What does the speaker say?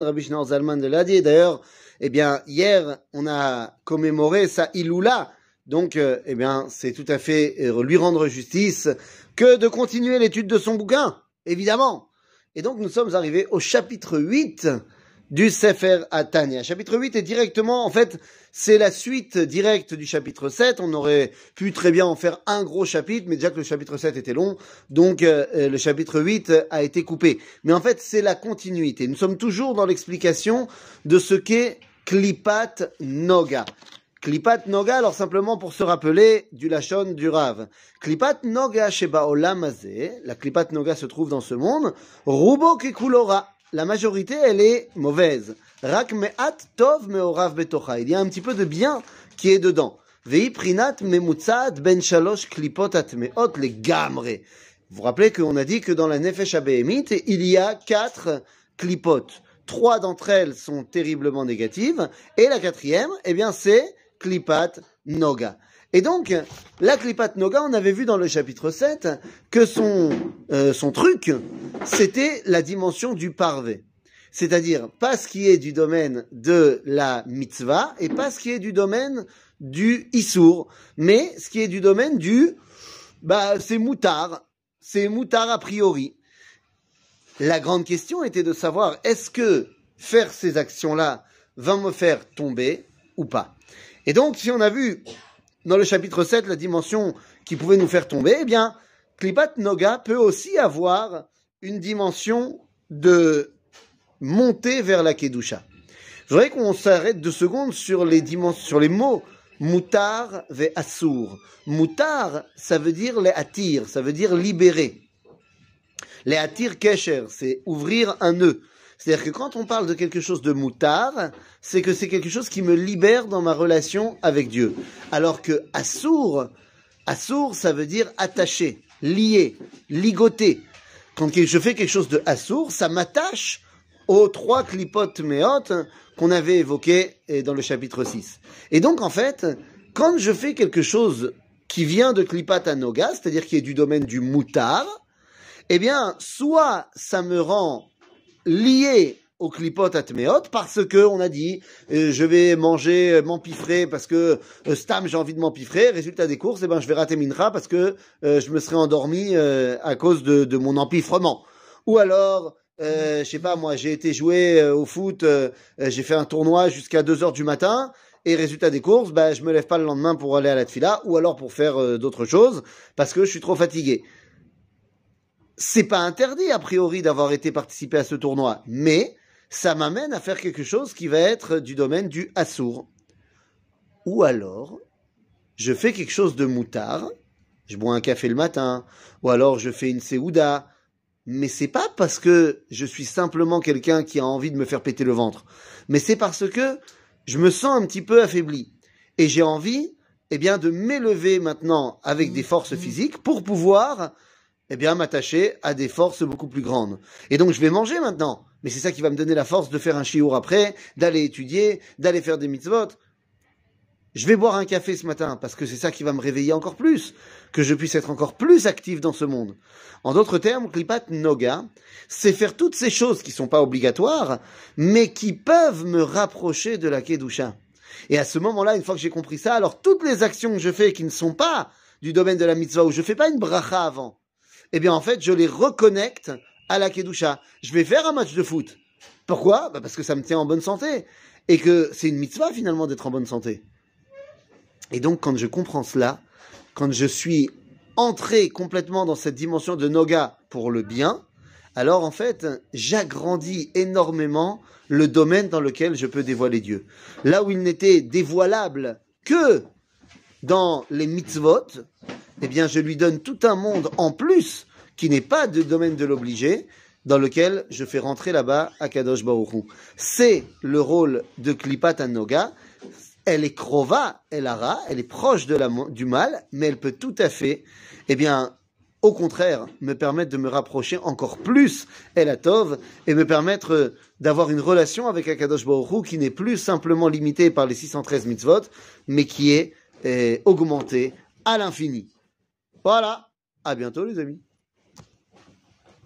Rabbi Shneur Zalman l'a dit. D'ailleurs, eh bien, hier, on a commémoré sa Iloula. Donc, euh, eh bien, c'est tout à fait euh, lui rendre justice que de continuer l'étude de son bouquin, évidemment. Et donc, nous sommes arrivés au chapitre 8 du Sefer Atania. Chapitre 8 est directement, en fait, c'est la suite directe du chapitre 7. On aurait pu très bien en faire un gros chapitre, mais déjà que le chapitre 7 était long, donc euh, euh, le chapitre 8 a été coupé. Mais en fait, c'est la continuité. Nous sommes toujours dans l'explication de ce qu'est Klipat Noga. Klipat Noga, alors simplement pour se rappeler du Lachon du Rav. Klipat Noga Sheba Olamazé, la Klipat Noga se trouve dans ce monde, Rubo Kekulora la majorité, elle est mauvaise. Rak me'at tov me'orav betocha. Il y a un petit peu de bien qui est dedans. Vei prinat memutzat ben shalosh klipot atmeot le gamre. Vous vous rappelez qu'on a dit que dans la Nefesh Abehemit, il y a quatre klipot. Trois d'entre elles sont terriblement négatives. Et la quatrième, eh bien, c'est klipat noga. Et donc, la Klipat Noga, on avait vu dans le chapitre 7 que son, euh, son truc, c'était la dimension du parvé. C'est-à-dire, pas ce qui est du domaine de la mitzvah et pas ce qui est du domaine du issour, mais ce qui est du domaine du, bah, c'est moutard, c'est moutard a priori. La grande question était de savoir, est-ce que faire ces actions-là va me faire tomber pas? Et donc, si on a vu dans le chapitre 7 la dimension qui pouvait nous faire tomber, eh bien, Klipat Noga peut aussi avoir une dimension de montée vers la Kedusha. Je voudrais qu'on s'arrête deux secondes sur les dimensions, sur les mots Moutar ve Assour. Moutar, ça veut dire les attir, ça veut dire libérer. Les attir kesher, c'est ouvrir un nœud. C'est-à-dire que quand on parle de quelque chose de moutard, c'est que c'est quelque chose qui me libère dans ma relation avec Dieu. Alors que assour, assour, ça veut dire attaché, lié, ligoté. Quand je fais quelque chose de assour, ça m'attache aux trois clipotes méotes qu'on avait évoquées dans le chapitre 6. Et donc, en fait, quand je fais quelque chose qui vient de klipat anoga, c'est-à-dire qui est du domaine du moutard, eh bien, soit ça me rend lié au clipot atmeot parce que on a dit euh, je vais manger euh, m'empiffrer parce que euh, stam j'ai envie de m'empiffrer. Résultat des courses eh ben je vais rater mincha parce que je me serais endormi à cause de, de, mon empiffrement. Ou alors je sais pas moi j'ai été jouer au foot j'ai fait un tournoi jusqu'à 2 heures du matin et résultat des courses bah je me lève pas le lendemain pour aller à la tfila ou alors pour faire d'autres choses parce que je suis trop fatigué c'est pas interdit a priori d'avoir été participé à ce tournoi, mais ça m'amène à faire quelque chose qui va être du domaine du assour. Ou alors, je fais quelque chose de moutard, je bois un café le matin, ou alors je fais une séouda, mais c'est pas parce que je suis simplement quelqu'un qui a envie de me faire péter le ventre, mais c'est parce que je me sens un petit peu affaibli et j'ai envie, eh bien, de m'élever maintenant avec des forces physiques pour pouvoir eh bien, m'attacher à des forces beaucoup plus grandes. Et donc, je vais manger maintenant. Mais c'est ça qui va me donner la force de faire un chiour après, d'aller étudier, d'aller faire des mitzvot. Je vais boire un café ce matin parce que c'est ça qui va me réveiller encore plus, que je puisse être encore plus actif dans ce monde. En d'autres termes, Klipat Noga, c'est faire toutes ces choses qui sont pas obligatoires, mais qui peuvent me rapprocher de la Kedusha. Et à ce moment-là, une fois que j'ai compris ça, alors toutes les actions que je fais qui ne sont pas du domaine de la mitzvah, où je fais pas une bracha avant, eh bien en fait, je les reconnecte à la Kedusha. Je vais faire un match de foot. Pourquoi? Bah Parce que ça me tient en bonne santé. Et que c'est une mitzvah finalement d'être en bonne santé. Et donc quand je comprends cela, quand je suis entré complètement dans cette dimension de Noga pour le bien, alors en fait, j'agrandis énormément le domaine dans lequel je peux dévoiler Dieu. Là où il n'était dévoilable que dans les mitzvot, eh bien, je lui donne tout un monde en plus qui n'est pas du domaine de l'obligé, dans lequel je fais rentrer là-bas Akadosh Baruch C'est le rôle de Klipat Noga. Elle est krova, elle ara, elle est proche de du mal, mais elle peut tout à fait, eh bien, au contraire, me permettre de me rapprocher encore plus El Atov et me permettre d'avoir une relation avec Akadosh Baruch qui n'est plus simplement limitée par les 613 mitzvot, mais qui est eh, augmentée à l'infini. Voilà. À bientôt, les amis.